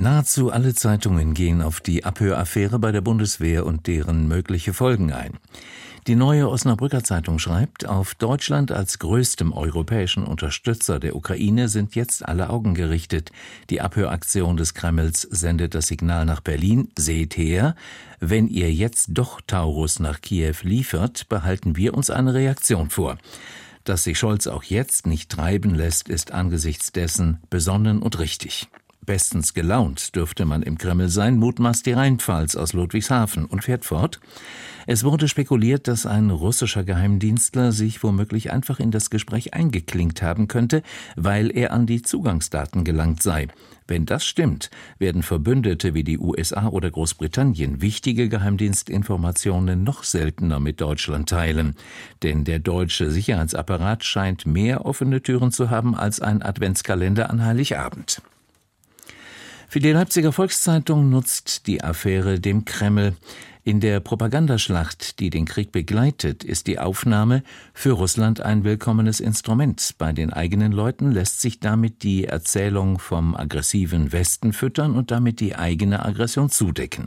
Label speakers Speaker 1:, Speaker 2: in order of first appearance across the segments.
Speaker 1: Nahezu alle Zeitungen gehen auf die Abhöraffäre bei der Bundeswehr und deren mögliche Folgen ein. Die neue Osnabrücker Zeitung schreibt, auf Deutschland als größtem europäischen Unterstützer der Ukraine sind jetzt alle Augen gerichtet. Die Abhöraktion des Kremls sendet das Signal nach Berlin, seht her, wenn ihr jetzt doch Taurus nach Kiew liefert, behalten wir uns eine Reaktion vor. Dass sich Scholz auch jetzt nicht treiben lässt, ist angesichts dessen besonnen und richtig. Bestens gelaunt dürfte man im Kreml sein, mutmaßt die Rheinpfalz aus Ludwigshafen und fährt fort. Es wurde spekuliert, dass ein russischer Geheimdienstler sich womöglich einfach in das Gespräch eingeklinkt haben könnte, weil er an die Zugangsdaten gelangt sei. Wenn das stimmt, werden Verbündete wie die USA oder Großbritannien wichtige Geheimdienstinformationen noch seltener mit Deutschland teilen. Denn der deutsche Sicherheitsapparat scheint mehr offene Türen zu haben als ein Adventskalender an Heiligabend. Für die Leipziger Volkszeitung nutzt die Affäre dem Kreml. In der Propagandaschlacht, die den Krieg begleitet, ist die Aufnahme für Russland ein willkommenes Instrument. Bei den eigenen Leuten lässt sich damit die Erzählung vom aggressiven Westen füttern und damit die eigene Aggression zudecken.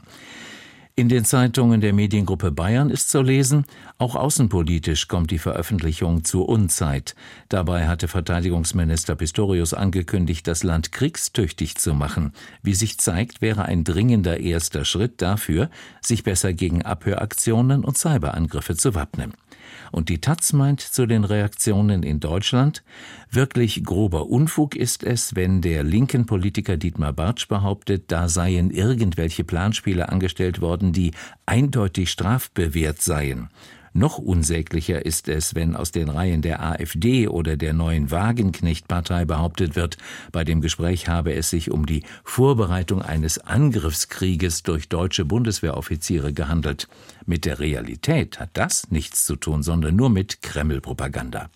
Speaker 1: In den Zeitungen der Mediengruppe Bayern ist zu lesen, auch außenpolitisch kommt die Veröffentlichung zur Unzeit. Dabei hatte Verteidigungsminister Pistorius angekündigt, das Land kriegstüchtig zu machen. Wie sich zeigt, wäre ein dringender erster Schritt dafür, sich besser gegen Abhöraktionen und Cyberangriffe zu wappnen. Und die Taz meint zu den Reaktionen in Deutschland, wirklich grober Unfug ist es, wenn der linken Politiker Dietmar Bartsch behauptet, da seien irgendwelche Planspiele angestellt worden, die eindeutig strafbewehrt seien. Noch unsäglicher ist es, wenn aus den Reihen der AfD oder der neuen Wagenknecht-Partei behauptet wird, bei dem Gespräch habe es sich um die Vorbereitung eines Angriffskrieges durch deutsche Bundeswehroffiziere gehandelt. Mit der Realität hat das nichts zu tun, sondern nur mit Kreml-Propaganda.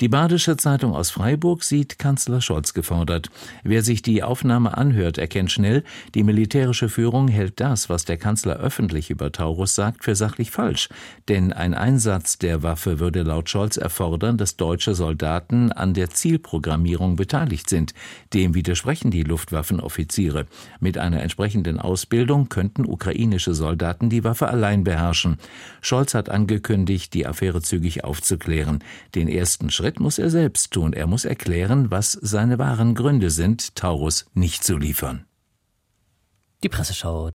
Speaker 1: Die Badische Zeitung aus Freiburg sieht Kanzler Scholz gefordert. Wer sich die Aufnahme anhört, erkennt schnell, die militärische Führung hält das, was der Kanzler öffentlich über Taurus sagt, für sachlich falsch. Denn ein Einsatz der Waffe würde laut Scholz erfordern, dass deutsche Soldaten an der Zielprogrammierung beteiligt sind. Dem widersprechen die Luftwaffenoffiziere. Mit einer entsprechenden Ausbildung könnten ukrainische Soldaten die Waffe allein beherrschen. Scholz hat angekündigt, die Affäre zügig aufzuklären. Den ersten Schritt Schritt muss er selbst tun. Er muss erklären, was seine wahren Gründe sind, Taurus nicht zu liefern.
Speaker 2: Die Presseschau